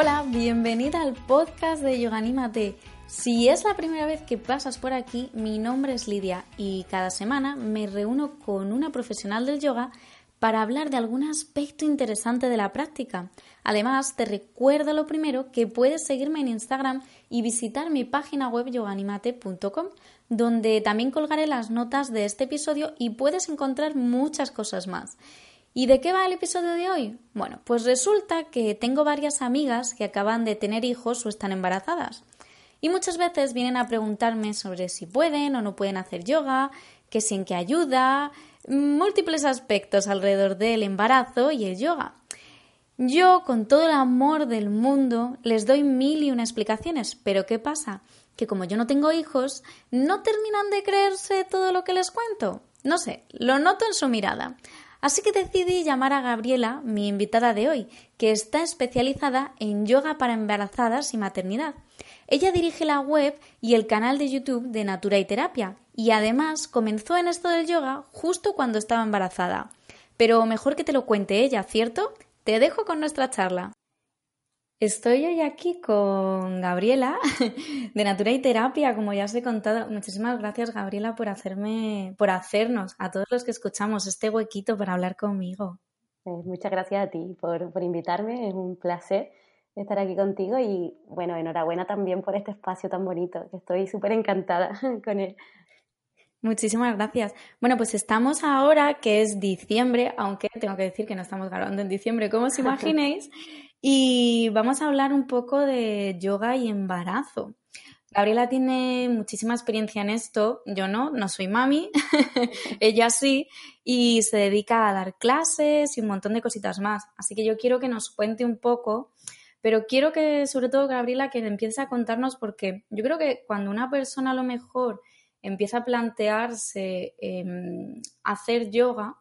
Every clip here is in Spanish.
Hola, bienvenida al podcast de Yoganímate. Si es la primera vez que pasas por aquí, mi nombre es Lidia y cada semana me reúno con una profesional del yoga para hablar de algún aspecto interesante de la práctica. Además, te recuerdo lo primero que puedes seguirme en Instagram y visitar mi página web yoganimate.com, donde también colgaré las notas de este episodio y puedes encontrar muchas cosas más. ¿Y de qué va el episodio de hoy? Bueno, pues resulta que tengo varias amigas que acaban de tener hijos o están embarazadas. Y muchas veces vienen a preguntarme sobre si pueden o no pueden hacer yoga, que si en qué ayuda, múltiples aspectos alrededor del embarazo y el yoga. Yo, con todo el amor del mundo, les doy mil y una explicaciones, pero ¿qué pasa? Que como yo no tengo hijos, no terminan de creerse todo lo que les cuento. No sé, lo noto en su mirada. Así que decidí llamar a Gabriela, mi invitada de hoy, que está especializada en yoga para embarazadas y maternidad. Ella dirige la web y el canal de YouTube de Natura y Terapia y además comenzó en esto del yoga justo cuando estaba embarazada. Pero mejor que te lo cuente ella, ¿cierto? Te dejo con nuestra charla. Estoy hoy aquí con Gabriela de Natura y Terapia, como ya os he contado. Muchísimas gracias, Gabriela, por hacerme, por hacernos a todos los que escuchamos este huequito para hablar conmigo. Pues muchas gracias a ti por, por invitarme, es un placer estar aquí contigo y bueno, enhorabuena también por este espacio tan bonito, que estoy súper encantada con él. Muchísimas gracias. Bueno, pues estamos ahora, que es diciembre, aunque tengo que decir que no estamos grabando en diciembre, como os imaginéis, y vamos a hablar un poco de yoga y embarazo. Gabriela tiene muchísima experiencia en esto, yo no, no soy mami, ella sí, y se dedica a dar clases y un montón de cositas más. Así que yo quiero que nos cuente un poco, pero quiero que, sobre todo, Gabriela, que empiece a contarnos, porque yo creo que cuando una persona a lo mejor empieza a plantearse eh, hacer yoga,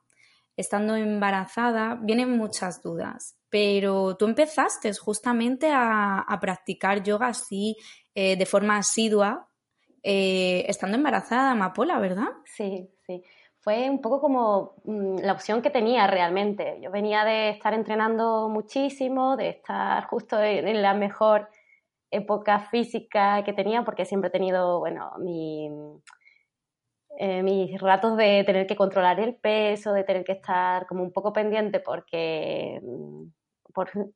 estando embarazada, vienen muchas dudas. Pero tú empezaste justamente a, practicar yoga así, eh, de forma asidua, eh, estando embarazada, Amapola, ¿verdad? Sí, sí. Fue un poco como mmm, la opción que tenía realmente. Yo venía de estar entrenando muchísimo, de estar justo en, la mejor época física que tenía, porque siempre he tenido, bueno, mi, eh, mis ratos de tener que controlar el peso, de tener que estar como un poco pendiente porque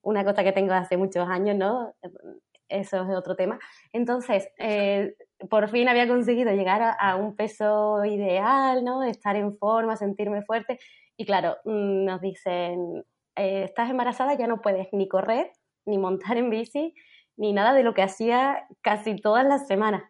una cosa que tengo hace muchos años, ¿no? Eso es otro tema. Entonces, eh, por fin había conseguido llegar a, un peso ideal, ¿no? Estar en forma, sentirme fuerte. Y claro, nos dicen, eh, estás embarazada, ya no puedes ni correr, ni montar en bici, ni nada de lo que hacía casi todas las semanas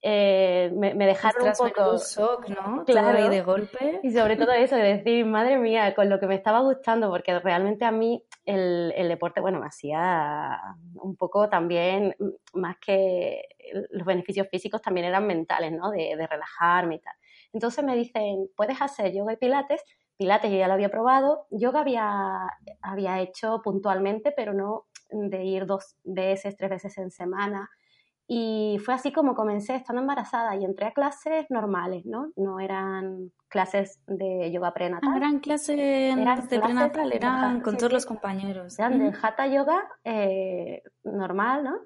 eh, me, me, dejaron un poco... Un shock, ¿no? Claro. Todo de golpe. Y sobre todo eso, de decir, madre mía, con lo que me estaba gustando, porque realmente a mí el, el deporte, bueno, me hacía un poco también, más que los beneficios físicos, también eran mentales, ¿no? De, de relajarme y tal. Entonces me dicen, puedes hacer yoga y pilates. Pilates yo ya lo había probado, yoga había, había hecho puntualmente, pero no de ir dos veces, tres veces en semana. Y fue así como comencé estando embarazada y entré a clases normales, ¿no? No eran clases de yoga prenatal. Ah, eran clases eran de prenatal, eran con sí, todos sí. los compañeros. Eran de hatha yoga eh, normal, ¿no?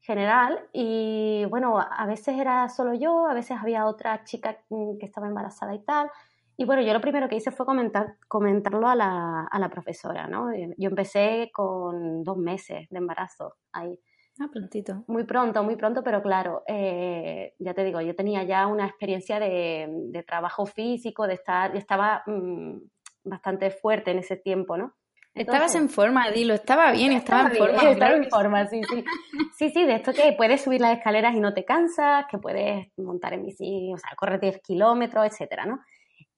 General. Y bueno, a veces era solo yo, a veces había otra chica que estaba embarazada y tal. Y bueno, yo lo primero que hice fue comentar, comentarlo a la, a la profesora, ¿no? Yo empecé con dos meses de embarazo ahí. Ah, prontito. Muy pronto, muy pronto, pero claro, eh, ya te digo, yo tenía ya una experiencia de, de trabajo físico, de estar, estaba mmm, bastante fuerte en ese tiempo, ¿no? Entonces, Estabas en forma, Dilo, estaba bien, estaba, estaba en forma. Estaba en forma, sí, sí. Sí, sí, de esto que puedes subir las escaleras y no te cansas, que puedes montar en bici, o sea, correr 10 kilómetros, etcétera, ¿no?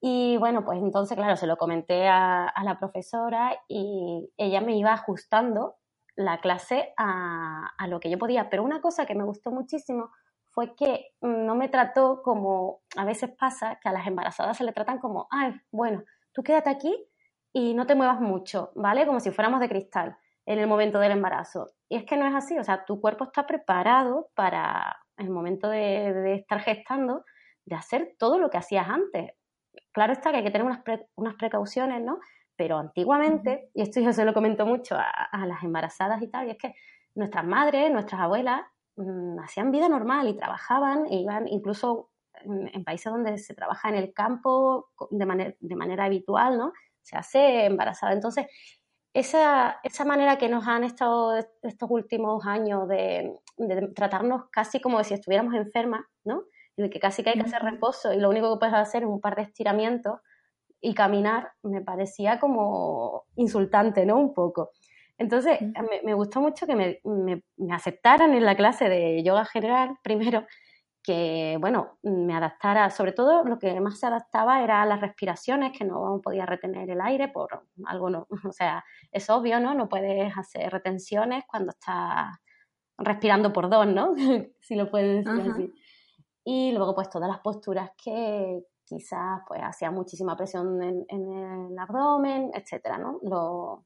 Y bueno, pues entonces, claro, se lo comenté a, a la profesora y ella me iba ajustando la clase a, lo que yo podía. Pero una cosa que me gustó muchísimo fue que no me trató como a veces pasa, que a las embarazadas se le tratan como, ay, bueno, tú quédate aquí y no te muevas mucho, ¿vale? Como si fuéramos de cristal en el momento del embarazo. Y es que no es así, o sea, tu cuerpo está preparado para el momento de, estar gestando, de hacer todo lo que hacías antes. Claro está que hay que tener unas, unas precauciones, ¿no? Pero antiguamente, y esto yo se lo comento mucho a, las embarazadas y tal, y es que nuestras madres, nuestras abuelas, mm, hacían vida normal y trabajaban, e iban incluso en, países donde se trabaja en el campo de, de manera habitual, ¿no? Se hace embarazada. Entonces, esa, esa manera que nos han estado estos últimos años de, tratarnos casi como si estuviéramos enfermas, ¿no? Y de que casi que hay que hacer reposo y lo único que puedes hacer es un par de estiramientos y caminar, me parecía como insultante, ¿no? Un poco. Entonces, me, gustó mucho que me, me, aceptaran en la clase de yoga general, primero, que, bueno, me adaptara, sobre todo lo que más se adaptaba era a las respiraciones, que no podía retener el aire por algo, no, o sea, es obvio, ¿no? No puedes hacer retenciones cuando estás respirando por dos, ¿no? si lo puedes decir así. Y luego, pues, todas las posturas que quizás, pues, hacía muchísima presión en, el abdomen, etcétera, ¿no? Lo,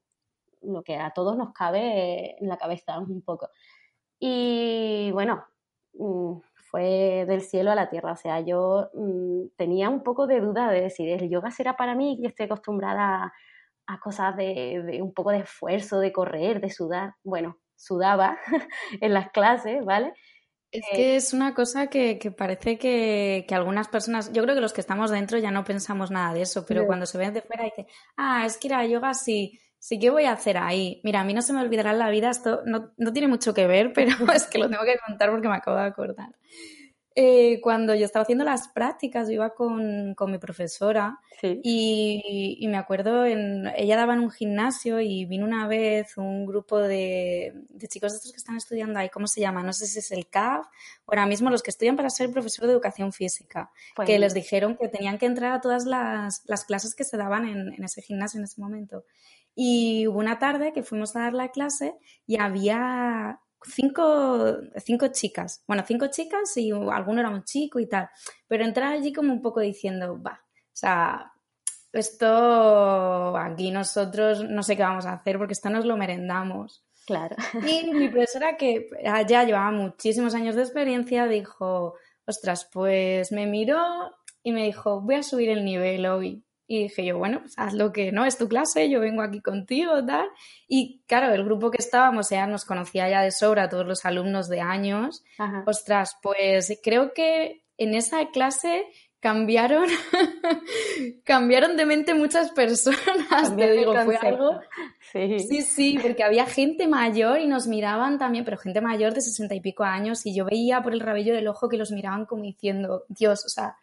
lo que a todos nos cabe en la cabeza un poco. Y bueno, mm, fue del cielo a la tierra. O sea, yo mm, tenía un poco de duda de si el yoga será para mí, que estoy acostumbrada a, cosas de, un poco de esfuerzo, de correr, de sudar. Bueno, sudaba en las clases, ¿vale? Es eh, que es una cosa que, parece que, algunas personas, yo creo que los que estamos dentro ya no pensamos nada de eso, pero cuando se ven de fuera dicen, ah, es que ir a yoga sí, sí que voy a hacer ahí. Mira, a mí no se me olvidará en la vida, esto no, no tiene mucho que ver, pero es que lo tengo que contar porque me acabo de acordar. Eh, cuando yo estaba haciendo las prácticas, yo iba con, con mi profesora y, y, me acuerdo, en, ella daba en un gimnasio y vino una vez un grupo de, de chicos estos que están estudiando ahí, ¿cómo se llama? No sé si es el CAF o ahora mismo los que estudian para ser profesor de educación física, pues que les dijeron que tenían que entrar a todas las, las clases que se daban en, en ese gimnasio en ese momento. Y hubo una tarde que fuimos a dar la clase y había cinco, cinco chicas. Bueno, cinco chicas y alguno era un chico y tal. Pero entrar allí como un poco diciendo, va, o sea, esto aquí nosotros no sé qué vamos a hacer porque esto nos lo merendamos. Claro. Y mi profesora, que ya llevaba muchísimos años de experiencia, dijo, ostras, pues me miró y me dijo, voy a subir el nivel hoy. Y dije yo, bueno, pues haz lo que no, es tu clase, yo vengo aquí contigo, tal. Y claro, el grupo que estábamos ya nos conocía ya de sobra, todos los alumnos de años. Ostras, pues creo que en esa clase cambiaron, cambiaron de mente muchas personas, te digo, fue algo... Sí. sí, sí, porque había gente mayor y nos miraban también, pero gente mayor de sesenta y pico años y yo veía por el rabillo del ojo que los miraban como diciendo, Dios, o sea,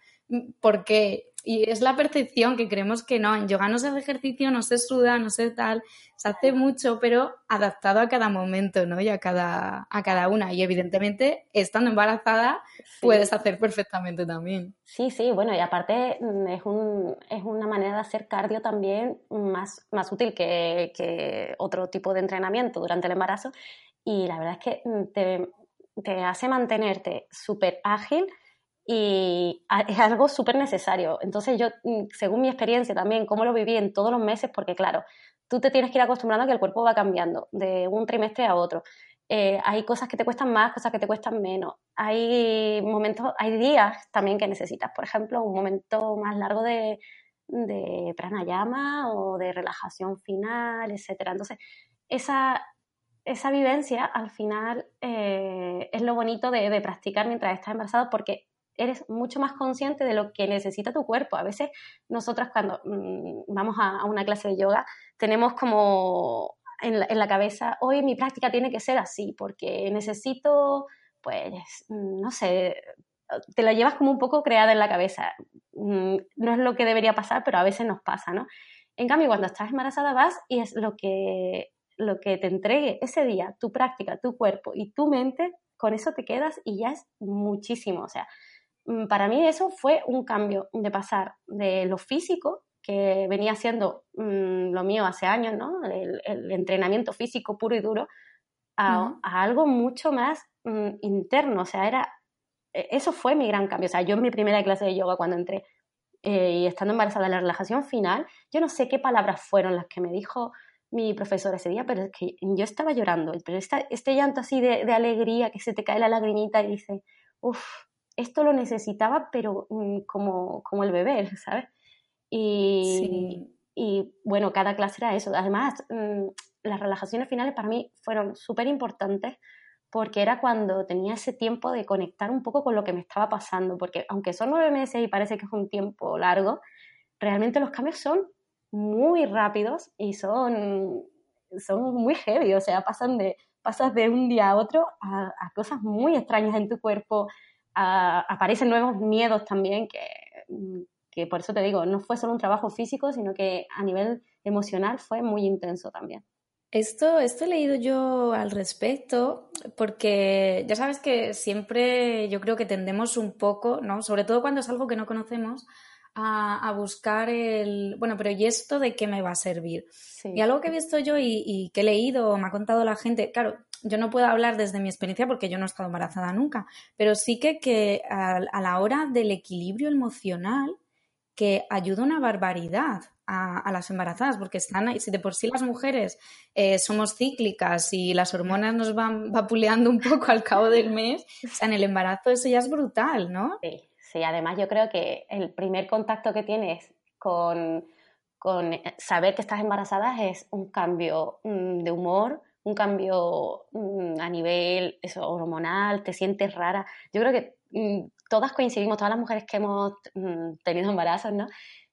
¿por qué? Y es la percepción que creemos que no, en yoga no se hace ejercicio, no se suda, no se tal, se hace mucho, pero adaptado a cada momento, ¿no? Y a cada, a cada una. Y evidentemente, estando embarazada, puedes hacer perfectamente también. Sí, sí, bueno, y aparte mm, es, un, es una manera de hacer cardio también más, más útil que, que otro tipo de entrenamiento durante el embarazo. Y la verdad es que mm, te, te hace mantenerte súper ágil y es algo súper necesario. Entonces yo, mm, según mi experiencia también, cómo lo viví en todos los meses, porque claro, tú te tienes que ir acostumbrando a que el cuerpo va cambiando de un trimestre a otro. Eh, hay cosas que te cuestan más, cosas que te cuestan menos. Hay momentos, hay días también que necesitas, por ejemplo, un momento más largo de, de pranayama o de relajación final, etcétera. Entonces, esa, esa vivencia al final eh, es lo bonito de, de, practicar mientras estás embarazado porque eres mucho más consciente de lo que necesita tu cuerpo. A veces nosotras cuando mm, vamos a, una clase de yoga tenemos como en la, cabeza, hoy mi práctica tiene que ser así, porque necesito, pues, mm, no sé, te la llevas como un poco creada en la cabeza. Mm, no es lo que debería pasar, pero a veces nos pasa, ¿no? En cambio, cuando estás embarazada vas y es lo que, lo que te entregue ese día, tu práctica, tu cuerpo y tu mente, con eso te quedas y ya es muchísimo. O sea, para mí eso fue un cambio de pasar de lo físico, que venía siendo mm, lo mío hace años, ¿no? El, entrenamiento físico puro y duro, a, algo mucho más mm, interno, o sea, era, e, eso fue mi gran cambio, o sea, yo en mi primera clase de yoga cuando entré eh, y estando embarazada en la relajación final, yo no sé qué palabras fueron las que me dijo mi profesor ese día, pero es que yo estaba llorando, pero este llanto así de, de, alegría, que se te cae la lagrimita y dice, uff, esto lo necesitaba, pero mm, como, como el bebé, ¿sabes? Y, y bueno, cada clase era eso. Además, mm, las relajaciones finales para mí fueron súper importantes porque era cuando tenía ese tiempo de conectar un poco con lo que me estaba pasando, porque aunque son nueve meses y parece que es un tiempo largo, realmente los cambios son muy rápidos y son, son muy heavy, o sea, pasan de, pasas de un día a otro a, cosas muy extrañas en tu cuerpo, aparecen nuevos miedos también que, que por eso te digo, no fue solo un trabajo físico, sino que a nivel emocional fue muy intenso también. Esto, esto he leído yo al respecto, porque ya sabes que siempre yo creo que tendemos un poco, ¿no? Sobre todo cuando es algo que no conocemos, a, buscar el, bueno, pero ¿y esto de qué me va a servir? Y algo que he visto yo y, que he leído, me ha contado la gente, claro, yo no puedo hablar desde mi experiencia porque yo no he estado embarazada nunca, pero sí que, que a, la hora del equilibrio emocional, que ayuda una barbaridad a, las embarazadas, porque están ahí, si de por sí las mujeres eh, somos cíclicas y las hormonas nos van vapuleando un poco al cabo del mes, o sea, en el embarazo eso ya es brutal, ¿no? Sí, sí, además yo creo que el primer contacto que tienes con, con saber que estás embarazada es un cambio mm, de humor, un cambio mm, a nivel hormonal, te sientes rara. Yo creo que mm, todas coincidimos, todas las mujeres que hemos tenido embarazos, ¿no?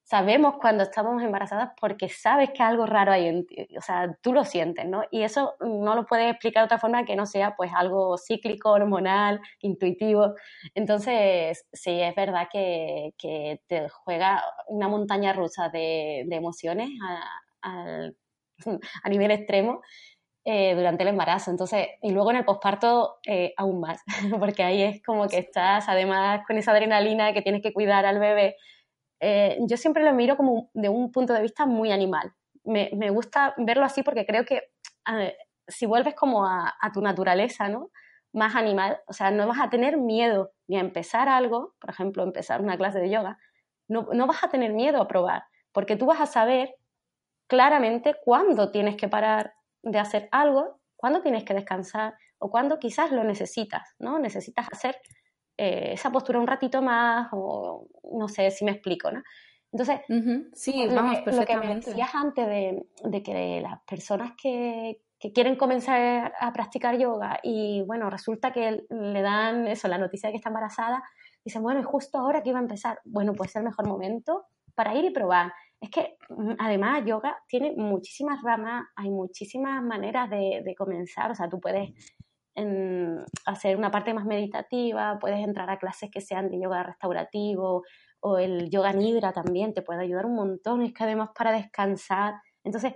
Sabemos cuando estamos embarazadas porque sabes que algo raro hay en ti, o sea, tú lo sientes, ¿no? Y eso no lo puedes explicar de otra forma que no sea pues algo cíclico, hormonal, intuitivo. Entonces, sí, es verdad que, que te juega una montaña rusa de, de emociones a, a, nivel extremo. Eh, durante el embarazo. Entonces, y luego en el posparto eh, aún más, porque ahí es como que estás además con esa adrenalina que tienes que cuidar al bebé, eh, yo siempre lo miro como de un punto de vista muy animal. Me, me gusta verlo así porque creo que si vuelves como a, tu naturaleza, ¿no? Más animal, o sea, no vas a tener miedo ni a empezar algo, por ejemplo, empezar una clase de yoga, no, no vas a tener miedo a probar, porque tú vas a saber claramente cuándo tienes que parar de hacer algo, cuándo tienes que descansar o cuándo quizás lo necesitas, ¿no? Necesitas hacer eh, esa postura un ratito más o no sé si me explico, ¿no? Entonces, sí, vamos, lo, que, me decías antes de, de que las personas que, que, quieren comenzar a practicar yoga y bueno, resulta que le dan eso, la noticia de que está embarazada, dicen, bueno, es justo ahora que iba a empezar. Bueno, pues es el mejor momento para ir y probar. Es que mm, además yoga tiene muchísimas ramas, hay muchísimas maneras de, de comenzar, o sea, tú puedes hacer una parte más meditativa, puedes entrar a clases que sean de yoga restaurativo o el yoga nidra también te puede ayudar un montón, es que además para descansar. Entonces,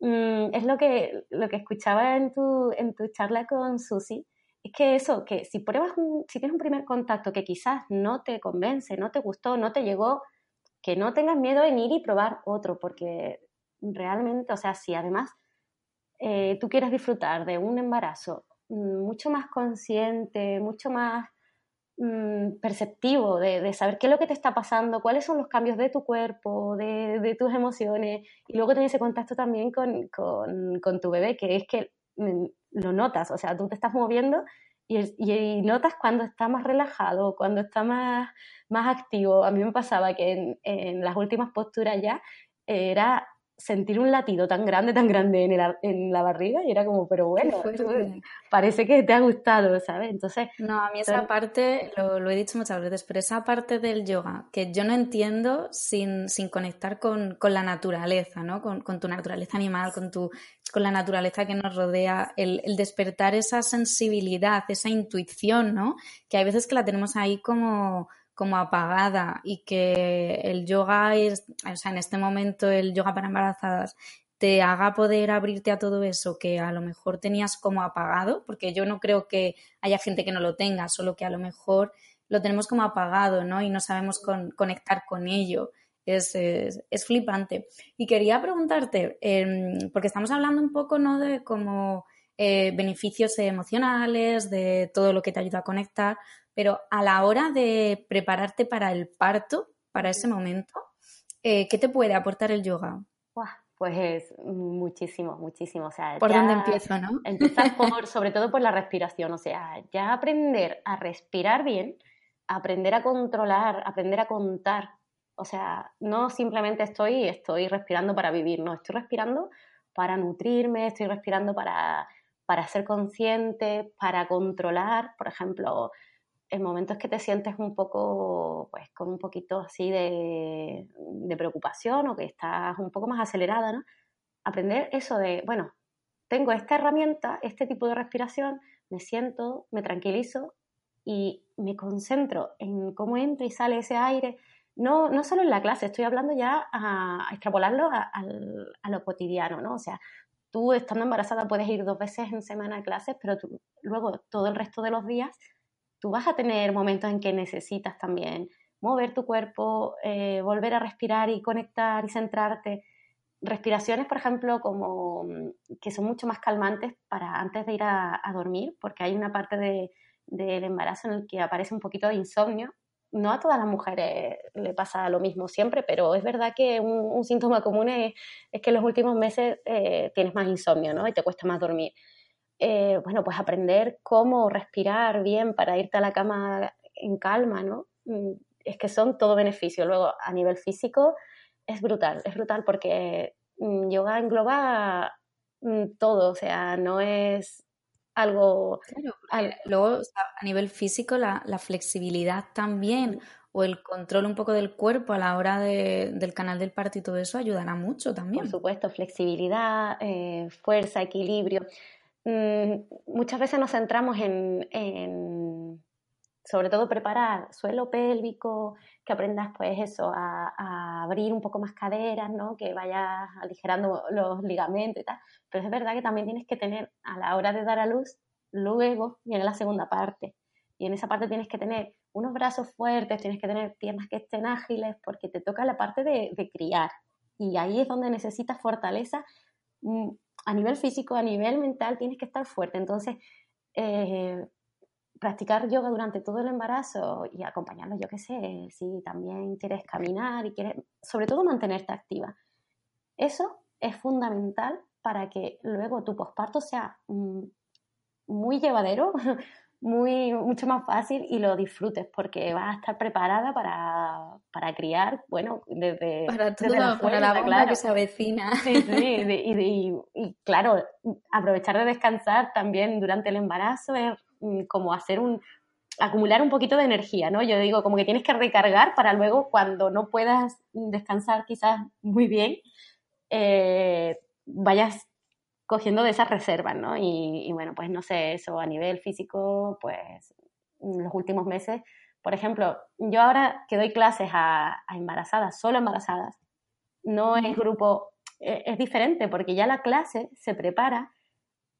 mm, es lo que, lo que escuchaba en tu, en tu charla con Susi, es que eso, que si pruebas si tienes un primer contacto que quizás no te convence, no te gustó, no te llegó, que no tengas miedo en ir y probar otro, porque realmente, o sea, si además eh, tú quieres disfrutar de un embarazo mucho más consciente, mucho más mm, perceptivo de, saber qué es lo que te está pasando, cuáles son los cambios de tu cuerpo, de, tus emociones, y luego tener ese contacto también con, tu bebé, que es que mm, lo notas, o sea, tú te estás moviendo y, notas cuando está más relajado, cuando está más, activo. A mí me pasaba que en las últimas posturas ya era sentir un latido tan grande, tan grande en, el, en la barriga y era como, pero bueno, parece que te ha gustado, ¿sabes? Entonces... No, a mí esa parte, lo, he dicho muchas veces, pero esa parte del yoga que yo no entiendo sin, sin conectar con, con, la naturaleza, ¿no? Con, con, tu naturaleza animal, con, tu, con la naturaleza que nos rodea, el, el despertar esa sensibilidad, esa intuición, ¿no? Que hay veces que la tenemos ahí como como apagada y que el yoga es, o sea, en este momento el yoga para embarazadas te haga poder abrirte a todo eso que a lo mejor tenías como apagado, porque yo no creo que haya gente que no lo tenga, solo que a lo mejor lo tenemos como apagado, ¿no? Y no sabemos conectar con ello. Es, es, flipante. Y quería preguntarte, em, porque estamos hablando un poco, ¿no? De como eh, beneficios emocionales, de todo lo que te ayuda a conectar, pero a la hora de prepararte para el parto, para ese momento, eh, ¿qué te puede aportar el yoga? Pues muchísimo, muchísimo. O sea, ¿Por dónde empiezo, no? Empiezas por, sobre todo por la respiración. O sea, ya aprender a respirar bien, aprender a controlar, aprender a contar. O sea, no simplemente estoy, estoy respirando para vivir, no, estoy respirando para nutrirme, estoy respirando para, para ser consciente, para controlar. Por ejemplo, en momentos que te sientes un poco, pues con un poquito así de, preocupación o que estás un poco más acelerada, ¿no? Aprender eso de, bueno, tengo esta herramienta, este tipo de respiración, me siento, me tranquilizo y me concentro en cómo entra y sale ese aire. No, no solo en la clase, estoy hablando ya a, extrapolarlo a, a, lo cotidiano, ¿no? O sea, tú estando embarazada puedes ir dos veces en semana a clases, pero luego todo el resto de los días tú vas a tener momentos en que necesitas también mover tu cuerpo, eh, volver a respirar y conectar y centrarte. Respiraciones, por ejemplo, como mm, que son mucho más calmantes para antes de ir a, dormir, porque hay una parte del embarazo en el que aparece un poquito de insomnio. No a todas las mujeres le pasa lo mismo siempre, pero es verdad que un, síntoma común es, que en los últimos meses eh, tienes más insomnio ¿no? y te cuesta más dormir. Eh, bueno, pues aprender cómo respirar bien para irte a la cama en calma, ¿no? Mm, es que son todo beneficio. Luego, a nivel físico, es brutal, es brutal porque mm, yoga engloba mm, todo, o sea, no es algo... luego, a nivel físico, la, flexibilidad también o el control un poco del cuerpo a la hora del canal del parto y todo eso ayudará mucho también. Por supuesto, flexibilidad, eh, fuerza, equilibrio. Mm, muchas veces nos centramos en, sobre todo, preparar suelo pélvico, que aprendas, pues eso, a, abrir un poco más caderas, ¿no? Que vayas aligerando los ligamentos y tal. Pero es verdad que también tienes que tener, a la hora de dar a luz, luego viene la segunda parte. Y en esa parte tienes que tener unos brazos fuertes, tienes que tener piernas que estén ágiles, porque te toca la parte de, de criar. Y ahí es donde necesitas fortaleza mm, a nivel físico, a nivel mental, tienes que estar fuerte. Entonces, eh, practicar yoga durante todo el embarazo y acompañarlo, yo qué sé, si también quieres caminar y quieres, sobre todo mantenerte activa. Eso es fundamental para que luego tu posparto sea mm, muy llevadero, muy, mucho más fácil y lo disfrutes porque vas a estar preparada para, para criar, bueno, desde, para, todo, la, para la bomba que se avecina. Sí, sí, y, claro, aprovechar de descansar también durante el embarazo es como hacer un, acumular un poquito de energía, ¿no? Yo digo, como que tienes que recargar para luego cuando no puedas descansar quizás muy bien, eh, vayas cogiendo de esas reservas, ¿no? Y, bueno, pues no sé, eso a nivel físico, pues en los últimos meses, por ejemplo, yo ahora que doy clases a, embarazadas, solo embarazadas, no es grupo, e, es, diferente porque ya la clase se prepara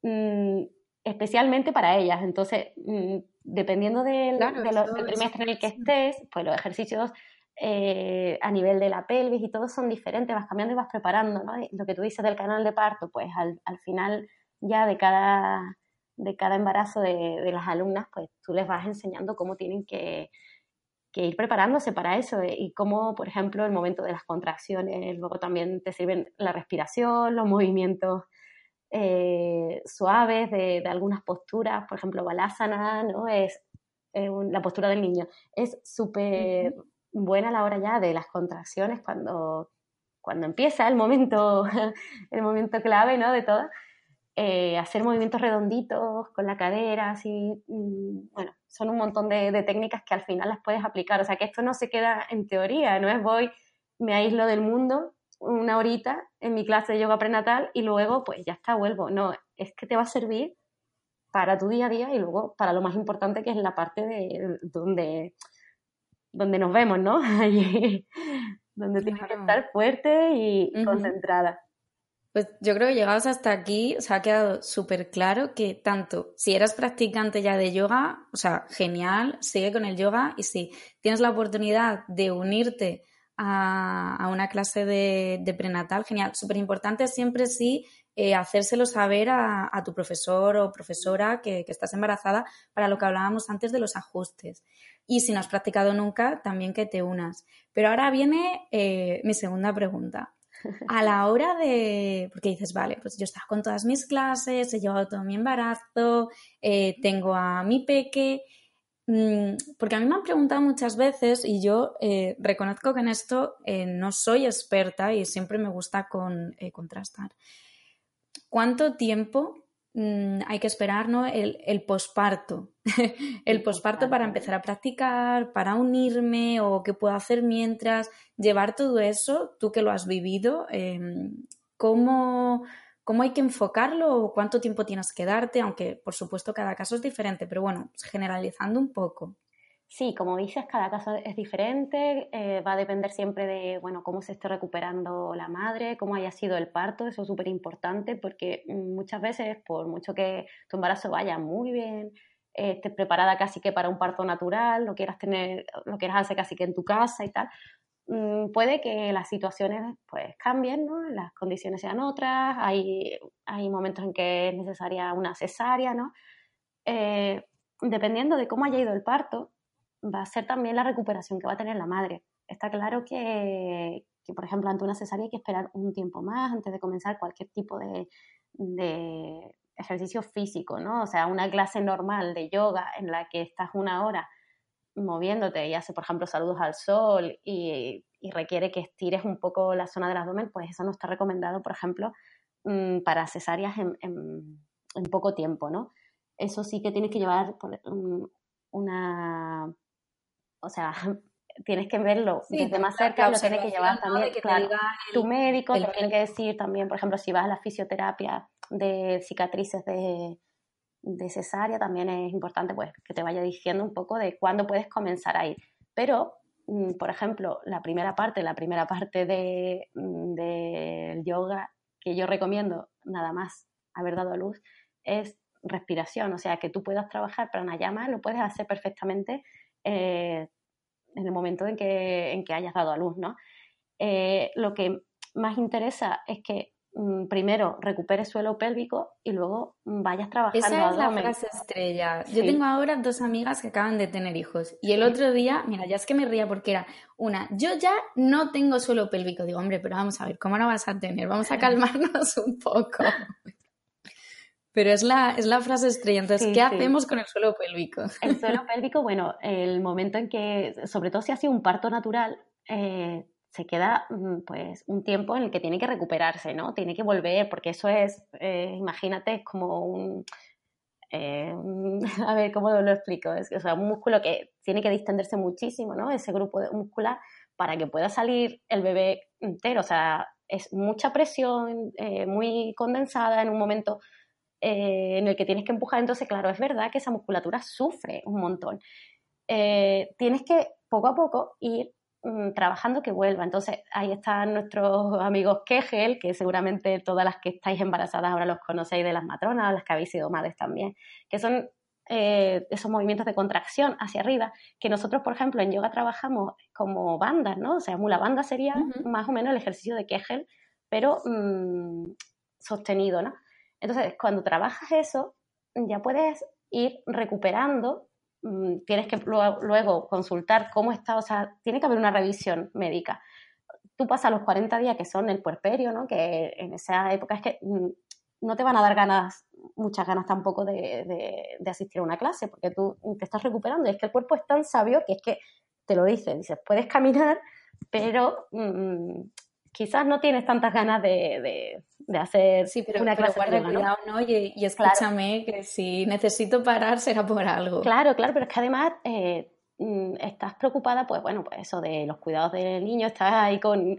mm, especialmente para ellas. Entonces, mm, dependiendo del, del trimestre en el que estés, pues los ejercicios eh, a nivel de la pelvis y todo son diferentes, vas cambiando y vas preparando, ¿no? Lo que tú dices del canal de parto, pues al, al final ya de cada, de cada embarazo de, de, las alumnas, pues tú les vas enseñando cómo tienen que, que ir preparándose para eso eh, y cómo, por ejemplo, el momento de las contracciones, luego también te sirven la respiración, los movimientos eh, suaves de, de, algunas posturas, por ejemplo, balasana, ¿no? Es la postura del niño. Es súper buena la hora ya de las contracciones cuando, cuando empieza el momento, el momento clave ¿no? de todo. Eh, hacer movimientos redonditos con la cadera, así, mm, bueno, son un montón de, técnicas que al final las puedes aplicar. O sea, que esto no se queda en teoría, no es voy, me aíslo del mundo una horita en mi clase de yoga prenatal y luego pues ya está, vuelvo. No, es que te va a servir para tu día a día y luego para lo más importante que es la parte de donde donde nos vemos, ¿no? Allí, donde tienes que estar fuerte y concentrada. Pues yo creo que llegados hasta aquí, os ha quedado súper claro que tanto si eras practicante ya de yoga, o sea, genial, sigue con el yoga y si tienes la oportunidad de unirte a, una clase de, prenatal, genial. Súper importante siempre sí eh, hacérselo saber a, tu profesor o profesora que, estás embarazada para lo que hablábamos antes de los ajustes. Y si no has practicado nunca, también que te unas. Pero ahora viene eh, mi segunda pregunta. A la hora de, porque dices, vale, pues yo estaba con todas mis clases, he llevado todo mi embarazo, eh, tengo a mi peque, porque a mí me han preguntado muchas veces y yo reconozco que en esto no soy experta y siempre me gusta con, contrastar cuánto tiempo mm, hay que esperar ¿no? el, el posparto. el posparto para empezar a practicar, para unirme o qué puedo hacer mientras, llevar todo eso, tú que lo has vivido, em, ¿cómo, ¿cómo, hay que enfocarlo o cuánto tiempo tienes que darte? Aunque por supuesto cada caso es diferente, pero bueno, generalizando un poco. Sí, como dices, cada caso es diferente, eh, va a depender siempre de, bueno, cómo se esté recuperando la madre, cómo haya sido el parto, eso es súper importante porque muchas veces, por mucho que tu embarazo vaya muy bien, estés preparada casi que para un parto natural, lo quieras tener, lo quieras hacer casi que en tu casa y tal, puede que las situaciones pues cambien, ¿no? Las condiciones sean otras, hay, hay momentos en que es necesaria una cesárea, ¿no? Eh, dependiendo de cómo haya ido el parto, va a ser también la recuperación que va a tener la madre. Está claro que, por ejemplo, ante una cesárea hay que esperar un tiempo más antes de comenzar cualquier tipo de, ejercicio físico, ¿no? O sea, una clase normal de yoga en la que estás una hora moviéndote y hace, por ejemplo, saludos al sol y, requiere que estires un poco la zona del abdomen, pues eso no está recomendado, por ejemplo, mm, para cesáreas en, poco tiempo, ¿no? Eso sí que tienes que llevar una o sea, tienes que verlo desde más cerca, lo tienes que llevar también, claro, tu médico, te tiene que decir también, por ejemplo, si vas a la fisioterapia de cicatrices de, de cesárea, también es importante pues que te vaya diciendo un poco de cuándo puedes comenzar a ir. Pero, mm, por ejemplo, la primera parte, la primera parte del de, yoga que yo recomiendo, nada más haber dado a luz, es respiración, o sea, que tú puedas trabajar pranayama, lo puedes hacer perfectamente eh, en el momento en que, en que hayas dado a luz, ¿no? Eh, lo que más interesa es que mm, primero recuperes suelo pélvico y luego vayas trabajando. Esa es la frase estrella. Yo tengo ahora dos amigas que acaban de tener hijos y el otro día, mira, ya es que me ría porque era una, yo ya no tengo suelo pélvico. Digo, hombre, pero vamos a ver, ¿cómo no vas a tener? Vamos a calmarnos un poco. Pero es la, es la frase estrella. Entonces, ¿qué hacemos con el suelo pélvico? El suelo pélvico, bueno, el momento en que, sobre todo si ha sido un parto natural, eh, se queda mm, pues un tiempo en el que tiene que recuperarse, ¿no? Tiene que volver, porque eso es, eh, imagínate, es como un, eh, a ver, ¿cómo lo explico? Es o sea, un músculo que tiene que distenderse muchísimo, ¿no? Ese grupo de muscular para que pueda salir el bebé entero. O sea, es mucha presión, muy condensada en un momento eh, en el que tienes que empujar, entonces, claro, es verdad que esa musculatura sufre un montón. Eh, tienes que poco a poco ir trabajando que vuelva. Entonces, ahí están nuestros amigos Kegel, que seguramente todas las que estáis embarazadas ahora los conocéis de las matronas, las que habéis sido madres también, que son eh, esos movimientos de contracción hacia arriba, que nosotros, por ejemplo, en yoga trabajamos como bandas, ¿no? O sea, mula banda sería más o menos el ejercicio de Kegel, pero mm, sostenido, ¿no? Entonces, cuando trabajas eso, ya puedes ir recuperando, mm, tienes que luego consultar cómo está, o sea, tiene que haber una revisión médica. Tú pasas los 40 días que son el puerperio, ¿no? Que en esa época es que mm, no te van a dar ganas, muchas ganas tampoco de, asistir a una clase, porque tú te estás recuperando y es que el cuerpo es tan sabio que es que te lo dice, dices, puedes caminar, pero mm, quizás no tienes tantas ganas de, hacer sí, pero, una clase de cuidado, ¿no? Y, escúchame que si necesito parar será por algo. Claro, claro, pero es que además eh, mm, estás preocupada, pues bueno, pues eso de los cuidados del niño, estás ahí con...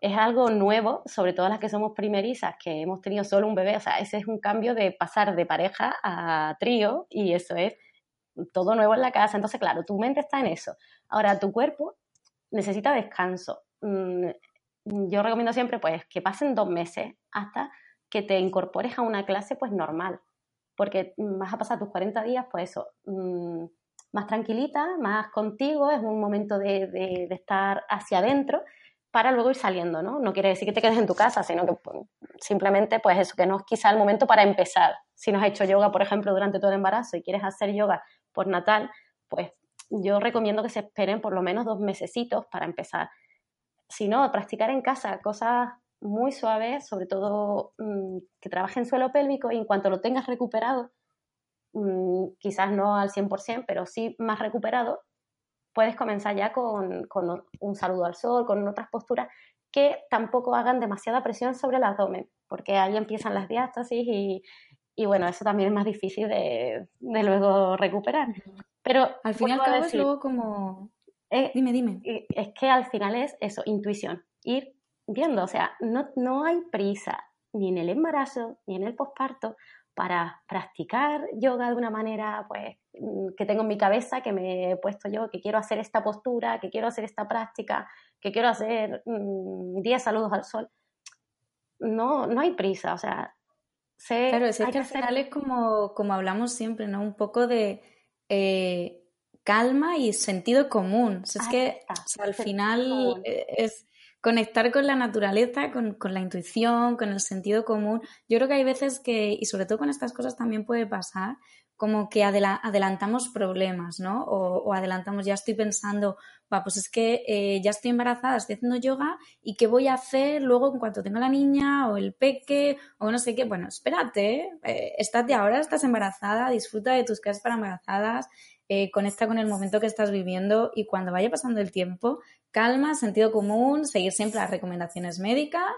Es algo nuevo, sobre todo las que somos primerizas, que hemos tenido solo un bebé, o sea, ese es un cambio de pasar de pareja a trío y eso es todo nuevo en la casa. Entonces, claro, tu mente está en eso. Ahora, tu cuerpo necesita descanso. Yo recomiendo siempre pues que pasen dos meses hasta que te incorpores a una clase pues normal, porque vas a pasar tus 40 días pues eso, mm, más tranquilita, más contigo, es un momento de, estar hacia adentro para luego ir saliendo, ¿no? No quiere decir que te quedes en tu casa, sino que pues, simplemente, pues eso, que no es quizá el momento para empezar. Si no has hecho yoga, por ejemplo, durante todo el embarazo y quieres hacer yoga por natal, pues yo recomiendo que se esperen por lo menos dos mesecitos para empezar. Si no, practicar en casa cosas muy suaves, sobre todo mm, que trabajen suelo pélvico y en cuanto lo tengas recuperado, mm, quizás no al 100%, pero sí más recuperado, puedes comenzar ya con, con, un saludo al sol, con otras posturas que tampoco hagan demasiada presión sobre el abdomen, porque ahí empiezan las diástasis y, y bueno, eso también es más difícil de, de luego recuperar. Pero al final es luego como... Eh, dime, dime. Es que al final es eso, intuición, ir viendo, o sea, no, no hay prisa ni en el embarazo ni en el posparto para practicar yoga de una manera pues mm, que tengo en mi cabeza, que me he puesto yo, que quiero hacer esta postura, que quiero hacer esta práctica, que quiero hacer 10 mm, saludos al sol. No, no hay prisa, o sea, sé, Claro, es que al final es como, como hablamos siempre, ¿no? Un poco de eh, calma y sentido común. es que al final e, es conectar con la naturaleza, con, la intuición, con el sentido común. Yo creo que hay veces que, y sobre todo con estas cosas también puede pasar, como que adelantamos problemas, ¿no? O, adelantamos, ya estoy pensando, va, pues es que eh, ya estoy embarazada, estoy haciendo yoga y qué voy a hacer luego en cuanto tenga la niña o el peque o no sé qué. Bueno, espérate, eh, estate ahora, estás embarazada, disfruta de tus clases para embarazadas, eh, conecta con el momento que estás viviendo y cuando vaya pasando el tiempo, calma, sentido común, seguir siempre las recomendaciones médicas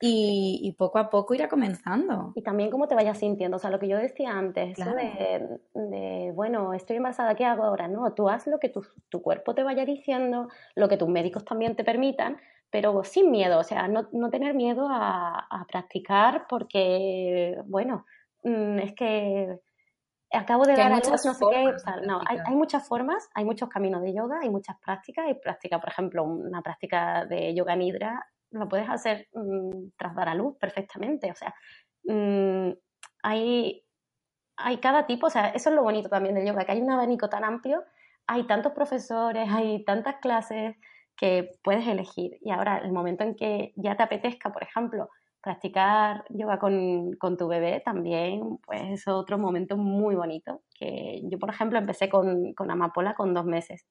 y, poco a poco irá comenzando. Y también cómo te vayas sintiendo, o sea, lo que yo decía antes, de, bueno, estoy embarazada, ¿qué hago ahora? No, tú haz lo que tu, cuerpo te vaya diciendo, lo que tus médicos también te permitan, pero sin miedo, o sea, no, tener miedo a, practicar porque, bueno, mm, es que acabo de dar a luz, no sé qué, no, hay, hay, muchas formas, hay muchos caminos de yoga, hay muchas prácticas, hay práctica, por ejemplo, una práctica de yoga nidra lo puedes hacer mm, tras dar a luz perfectamente. O sea, mm, hay, hay cada tipo, o sea, eso es lo bonito también del yoga, que hay un abanico tan amplio, hay tantos profesores, hay tantas clases que puedes elegir. Y ahora, el momento en que ya te apetezca, por ejemplo, practicar yoga con, con, tu bebé también, pues es otro momento muy bonito. Que yo, por ejemplo, empecé con, con Amapola con dos meses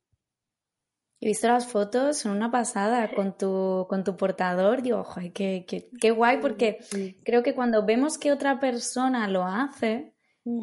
He visto las fotos, son una pasada con tu, con tu portador. Digo, ojo, qué, qué, guay, porque creo que cuando vemos que otra persona lo hace,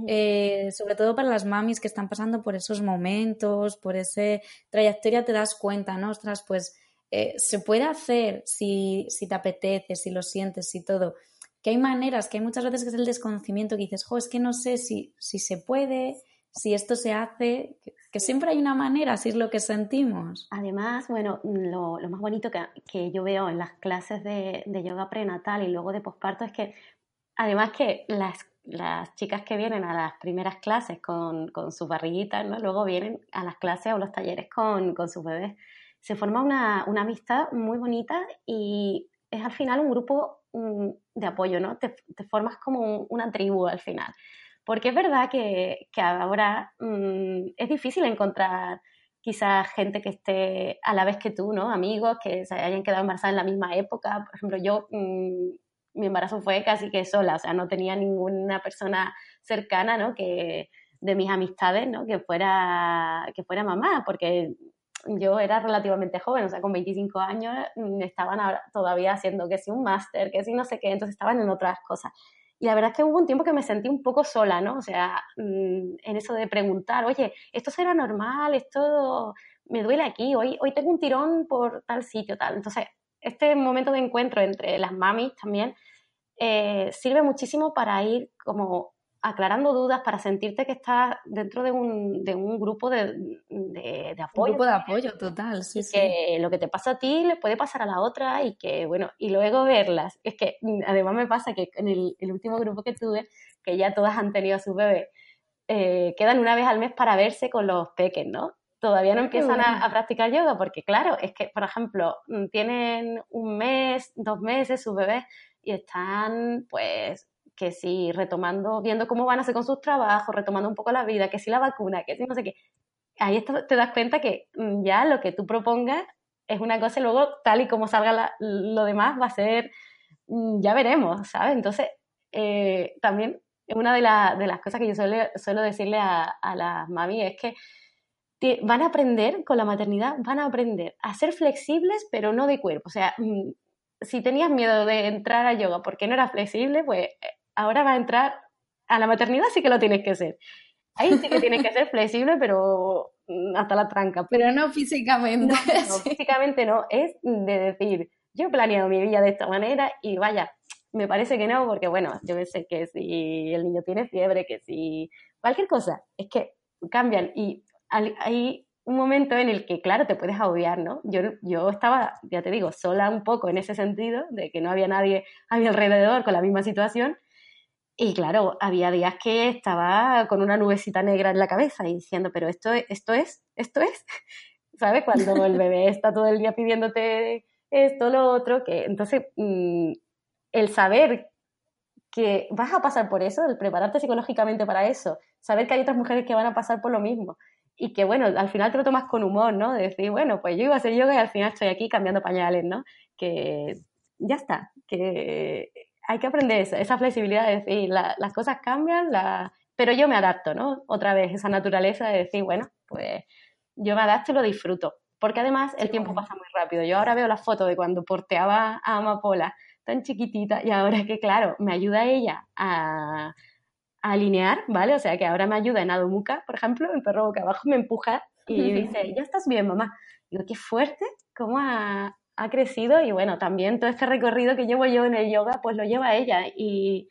eh, sobre todo para las mamis que están pasando por esos momentos, por esa trayectoria, te das cuenta, ¿no? Ostras, pues eh, se puede hacer si, si te apetece, si lo sientes, y todo. Que hay maneras, que hay muchas veces que es el desconocimiento que dices, jo, es que no sé si, si se puede, si esto se hace, que siempre hay una manera, si es lo que sentimos. Además, bueno, lo, más bonito que, yo veo en las clases de, yoga prenatal y luego de posparto es que, además que las, chicas que vienen a las primeras clases con, sus barriguitas, ¿no? luego vienen a las clases o los talleres con, sus bebés. Se forma una, amistad muy bonita y es al final un grupo mm, de apoyo, ¿no? Te, formas como una tribu al final. Porque es verdad que, ahora mm, es difícil encontrar quizás gente que esté a la vez que tú, ¿no? Amigos que se hayan quedado embarazados en la misma época. Por ejemplo, yo, mm, mi embarazo fue casi que sola, o sea, no tenía ninguna persona cercana, ¿no? Que, de mis amistades, ¿no? Que fuera, que fuera mamá, porque yo era relativamente joven, o sea, con 25 años mm, estaban todavía haciendo que si un máster, que si no sé qué, entonces estaban en otras cosas. Y la verdad es que hubo un tiempo que me sentí un poco sola, ¿no? O sea, mm, en eso de preguntar, oye, ¿esto será normal? ¿Esto me duele aquí? Hoy, hoy tengo un tirón por tal sitio, tal. Entonces, este momento de encuentro entre las mamis también eh, sirve muchísimo para ir como aclarando dudas para sentirte que estás dentro de un, de un grupo de, de, apoyo. Un grupo de apoyo, total, sí, sí. Que lo que te pasa a ti le puede pasar a la otra y que, bueno, y luego verlas. Es que mm, además me pasa que en el, el último grupo que tuve, que ya todas han tenido a su bebé, eh, quedan una vez al mes para verse con los peques, ¿no? Todavía no empiezan a, a, practicar yoga porque, claro, es que, por ejemplo, mm, tienen un mes, dos meses su bebé y están, pues, que si retomando, viendo cómo van a hacer con sus trabajos, retomando un poco la vida, que si la vacuna, que si no sé qué. Ahí te das cuenta que mm, ya lo que tú propongas es una cosa y luego tal y como salga lo demás va a ser, mm, ya veremos, ¿sabes? Entonces, eh, también una de, de, las cosas que yo suelo, suelo decirle a, a las mami es que van a aprender con la maternidad, van a aprender a ser flexibles, pero no de cuerpo. O sea, mm, si tenías miedo de entrar a yoga porque no era flexible, pues eh, ahora va a entrar a la maternidad, sí que lo tienes que ser. Ahí sí que tienes que ser flexible, pero mm, hasta la tranca. Pero no físicamente. No, físicamente no. Es de decir, yo he planeado mi vida de esta manera y vaya, me parece que no, porque bueno, yo sé que si el niño tiene fiebre, que si cualquier cosa, es que cambian y hay un momento en el que, claro, te puedes agobiar, ¿no? Yo, yo estaba, ya te digo, sola un poco en ese sentido, de que no había nadie a mi alrededor con la misma situación. Y claro, había días que estaba con una nubecita negra en la cabeza y diciendo, pero esto, esto es, esto es, ¿sabes? Cuando el bebé está todo el día pidiéndote esto, lo otro, que entonces mm, el saber que vas a pasar por eso, el prepararte psicológicamente para eso, saber que hay otras mujeres que van a pasar por lo mismo, y que bueno, al final te lo tomas con humor, ¿no? De decir, bueno, pues yo iba a hacer yoga y al final estoy aquí cambiando pañales, ¿no? Que ya está, que hay que aprender eso, esa flexibilidad de decir, las cosas cambian, la... pero yo me adapto, ¿no? Otra vez esa naturaleza de decir, bueno, pues yo me adapto y lo disfruto, porque además el tiempo pasa muy rápido. Yo ahora veo la foto de cuando porteaba a Amapola tan chiquitita y ahora que claro, me ayuda ella a alinear, ¿vale? O sea, que ahora me ayuda en Adomuka, por ejemplo, el perro boca abajo me empuja y dice, ya estás bien, mamá. Digo, qué fuerte, cómo ha, ha, crecido y bueno, también todo este recorrido que llevo yo en el yoga, pues lo lleva ella y,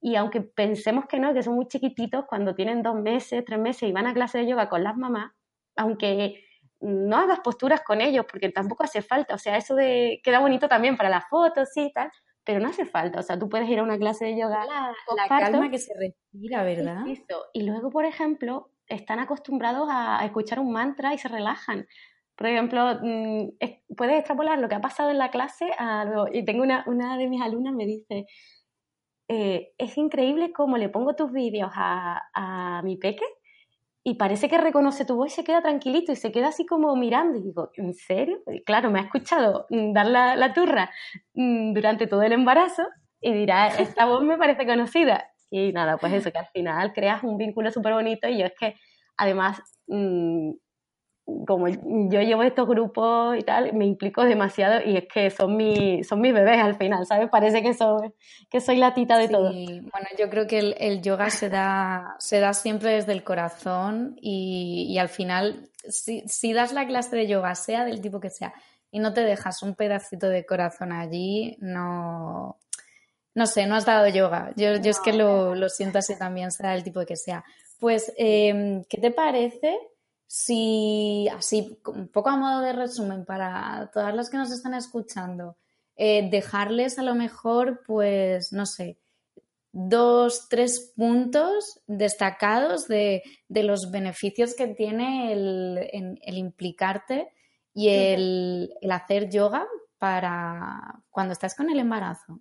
y aunque pensemos que no, que son muy chiquititos, cuando tienen dos meses, tres meses y van a clase de yoga con las mamás, aunque no hagas posturas con ellos, porque tampoco hace falta, o sea, eso de queda bonito también para las fotos y tal, pero no hace falta, o sea, tú puedes ir a una clase de yoga. La, la calma que se respira, ¿verdad? Y luego, por ejemplo, están acostumbrados a, escuchar un mantra y se relajan. Por ejemplo, mm, puedes extrapolar lo que ha pasado en la clase a luego. Y tengo una, una de mis alumnas me dice, eh, es increíble cómo le pongo tus vídeos a, a mi peque y parece que reconoce tu voz y se queda tranquilito y se queda así como mirando y digo, ¿en serio? Claro, me ha escuchado mm, dar la, turra mm, durante todo el embarazo y dirá, esta voz me parece conocida. Y nada, pues eso, que al final creas un vínculo súper bonito y yo es que además mm, como yo llevo estos grupos y tal, me implico demasiado y es que son, mi, son mis bebés al final, ¿sabes? Parece que soy, que soy la tita de todo. Bueno, yo creo que el, yoga se da, se da siempre desde el corazón y, y al final, si, si, das la clase de yoga, sea del tipo que sea, y no te dejas un pedacito de corazón allí, no, no sé, no has dado yoga. Yo, yo es que lo, lo siento así también, sea del tipo que sea. Pues, eh, ¿qué te parece? Si así, un poco a modo de resumen para todas las que nos están escuchando, eh, dejarles a lo mejor, pues, no sé, dos, tres puntos destacados de, los beneficios que tiene el, implicarte y el, hacer yoga para cuando estás con el embarazo.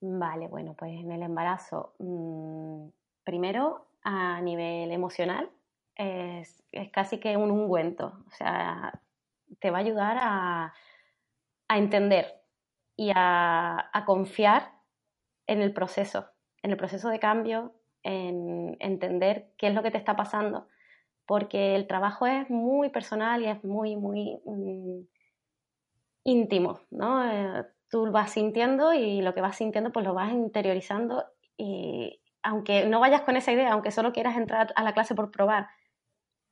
Vale, bueno, pues en el embarazo, mm, primero a nivel emocional, es, casi que un ungüento, o sea, te va a ayudar a, entender y a, confiar en el proceso, en el proceso de cambio, en entender qué es lo que te está pasando, porque el trabajo es muy personal y es muy, muy mm, íntimo, ¿no? Eh, tú vas sintiendo y lo que vas sintiendo pues lo vas interiorizando y aunque no vayas con esa idea, aunque solo quieras entrar a la clase por probar,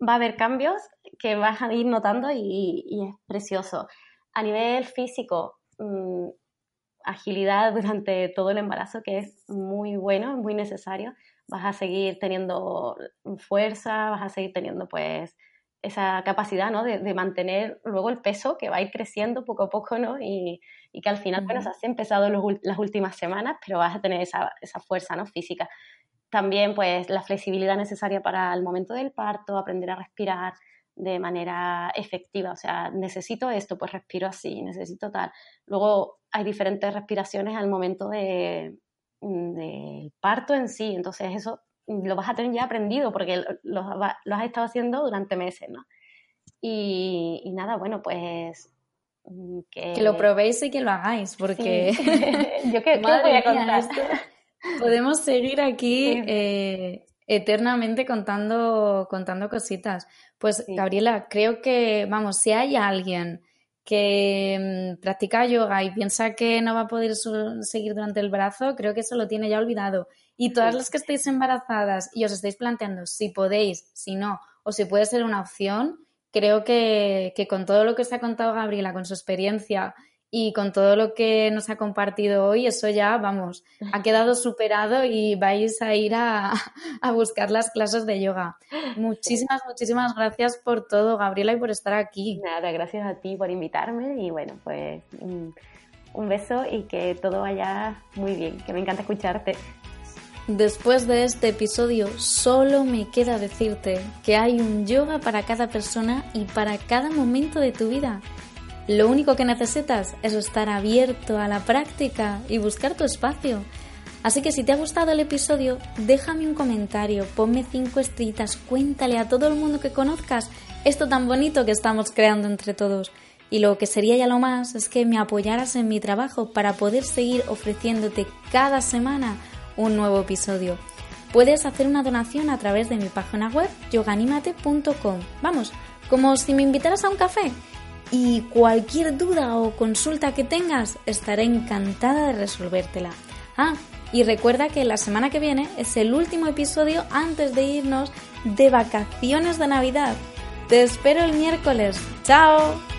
va a haber cambios que vas a ir notando y, es precioso. A nivel físico, mm, agilidad durante todo el embarazo, que es muy bueno, muy necesario. Vas a seguir teniendo fuerza, vas a seguir teniendo pues esa capacidad ¿no? de, mantener luego el peso que va a ir creciendo poco a poco ¿no? y, que al final, bueno, se has empezado las últimas semanas, pero vas a tener esa, esa fuerza ¿no? física. También pues la flexibilidad necesaria para el momento del parto, aprender a respirar de manera efectiva, o sea, necesito esto, pues respiro así, necesito tal. Luego hay diferentes respiraciones al momento de, del parto en sí, entonces eso lo vas a tener ya aprendido porque lo, has estado haciendo durante meses, ¿no? Y, nada, bueno, pues mm, que... lo probéis y que lo hagáis, porque yo qué, voy a contar. Podemos seguir aquí eh, eternamente contando, contando cositas. Pues Gabriela, creo que, vamos, si hay alguien que mm, practica yoga y piensa que no va a poder seguir durante el brazo, creo que eso lo tiene ya olvidado. Y todas las que estéis embarazadas y os estáis planteando si podéis, si no, o si puede ser una opción, creo que, que con todo lo que os ha contado Gabriela, con su experiencia y con todo lo que nos ha compartido hoy, eso ya, vamos, ha quedado superado y vais a ir a, buscar las clases de yoga. Muchísimas, muchísimas gracias por todo, Gabriela, y por estar aquí. Nada, gracias a ti por invitarme y bueno, pues un, un beso y que todo vaya muy bien, que me encanta escucharte. Después de este episodio, solo me queda decirte que hay un yoga para cada persona y para cada momento de tu vida. Lo único que necesitas es estar abierto a la práctica y buscar tu espacio. Así que si te ha gustado el episodio, déjame un comentario, ponme cinco estrellitas, cuéntale a todo el mundo que conozcas esto tan bonito que estamos creando entre todos. Y lo que sería ya lo más es que me apoyaras en mi trabajo para poder seguir ofreciéndote cada semana un nuevo episodio. Puedes hacer una donación a través de mi página web yoganimate.com. Vamos, como si me invitaras a un café y cualquier duda o consulta que tengas estaré encantada de resolvértela. Ah, y recuerda que la semana que viene es el último episodio antes de irnos de vacaciones de Navidad. Te espero el miércoles. ¡Chao!